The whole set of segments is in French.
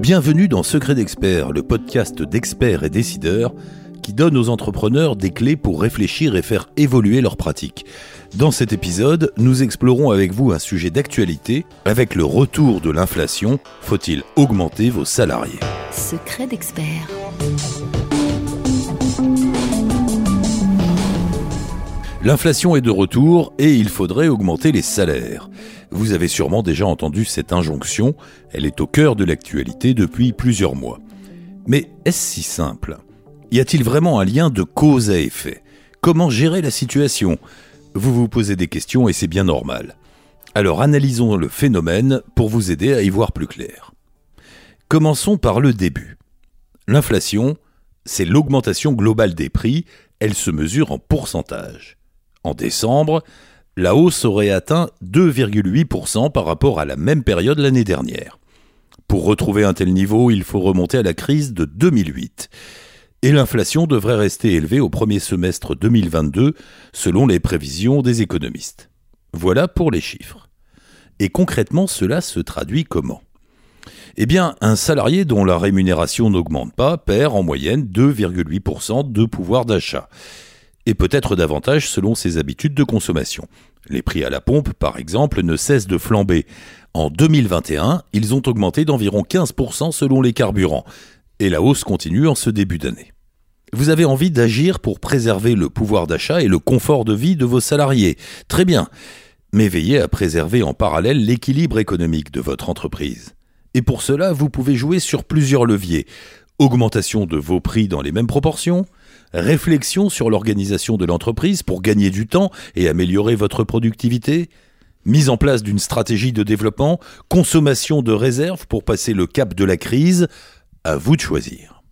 Bienvenue dans Secret d'Expert, le podcast d'experts et décideurs qui donne aux entrepreneurs des clés pour réfléchir et faire évoluer leurs pratiques. Dans cet épisode, nous explorons avec vous un sujet d'actualité. Avec le retour de l'inflation, faut-il augmenter vos salariés? Secret d'Expert. L'inflation est de retour et il faudrait augmenter les salaires. Vous avez sûrement déjà entendu cette injonction, elle est au cœur de l'actualité depuis plusieurs mois. Mais est-ce si simple? Y a-t-il vraiment un lien de cause à effet? Comment gérer la situation? Vous vous posez des questions et c'est bien normal. Alors analysons le phénomène pour vous aider à y voir plus clair. Commençons par le début. L'inflation, c'est l'augmentation globale des prix, elle se mesure en pourcentage. En décembre, la hausse aurait atteint 2,8% par rapport à la même période l'année dernière. Pour retrouver un tel niveau, il faut remonter à la crise de 2008. Et l'inflation devrait rester élevée au premier semestre 2022, selon les prévisions des économistes. Voilà pour les chiffres. Et concrètement, cela se traduit comment? Eh bien, un salarié dont la rémunération n'augmente pas perd en moyenne 2,8% de pouvoir d'achat et peut-être davantage selon ses habitudes de consommation. Les prix à la pompe, par exemple, ne cessent de flamber. En 2021, ils ont augmenté d'environ 15% selon les carburants, et la hausse continue en ce début d'année. Vous avez envie d'agir pour préserver le pouvoir d'achat et le confort de vie de vos salariés. Très bien. Mais veillez à préserver en parallèle l'équilibre économique de votre entreprise. Et pour cela, vous pouvez jouer sur plusieurs leviers. Augmentation de vos prix dans les mêmes proportions, réflexion sur l'organisation de l'entreprise pour gagner du temps et améliorer votre productivité, mise en place d'une stratégie de développement, consommation de réserves pour passer le cap de la crise, à vous de choisir.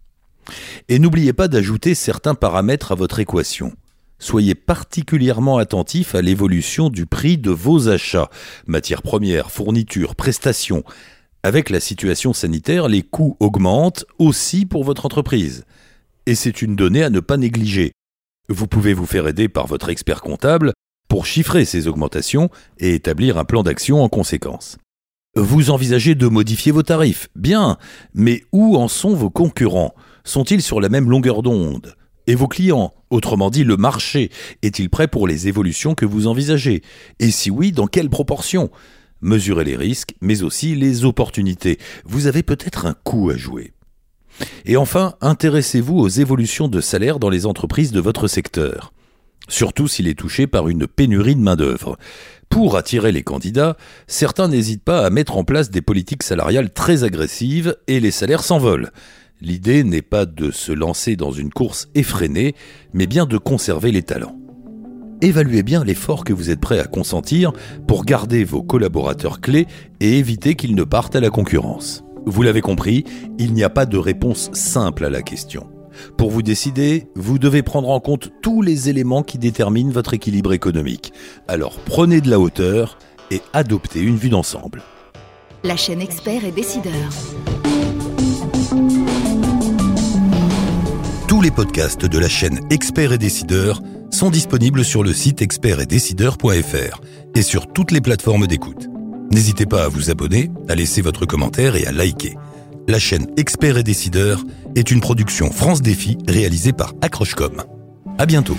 Et n'oubliez pas d'ajouter certains paramètres à votre équation. Soyez particulièrement attentif à l'évolution du prix de vos achats, matières premières, fournitures, prestations. Avec la situation sanitaire, les coûts augmentent aussi pour votre entreprise et c'est une donnée à ne pas négliger. Vous pouvez vous faire aider par votre expert comptable pour chiffrer ces augmentations et établir un plan d'action en conséquence. Vous envisagez de modifier vos tarifs, bien, mais où en sont vos concurrents? Sont-ils sur la même longueur d'onde? Et vos clients, autrement dit le marché, est-il prêt pour les évolutions que vous envisagez? Et si oui, dans quelle proportion? Mesurez les risques, mais aussi les opportunités. Vous avez peut-être un coup à jouer. Et enfin, intéressez-vous aux évolutions de salaire dans les entreprises de votre secteur, surtout s'il est touché par une pénurie de main-d'œuvre. Pour attirer les candidats, certains n'hésitent pas à mettre en place des politiques salariales très agressives et les salaires s'envolent. L'idée n'est pas de se lancer dans une course effrénée, mais bien de conserver les talents. Évaluez bien l'effort que vous êtes prêt à consentir pour garder vos collaborateurs clés et éviter qu'ils ne partent à la concurrence. Vous l'avez compris, il n'y a pas de réponse simple à la question. Pour vous décider, vous devez prendre en compte tous les éléments qui déterminent votre équilibre économique. Alors prenez de la hauteur et adoptez une vue d'ensemble. La chaîne Expert et Décideur. Tous les podcasts de la chaîne Expert et Décideur sont disponibles sur le site expertetdecideur.fr et sur toutes les plateformes d'écoute. N'hésitez pas à vous abonner, à laisser votre commentaire et à liker. La chaîne Experts et Décideurs est une production France Défi réalisée par Accrochecom. À bientôt.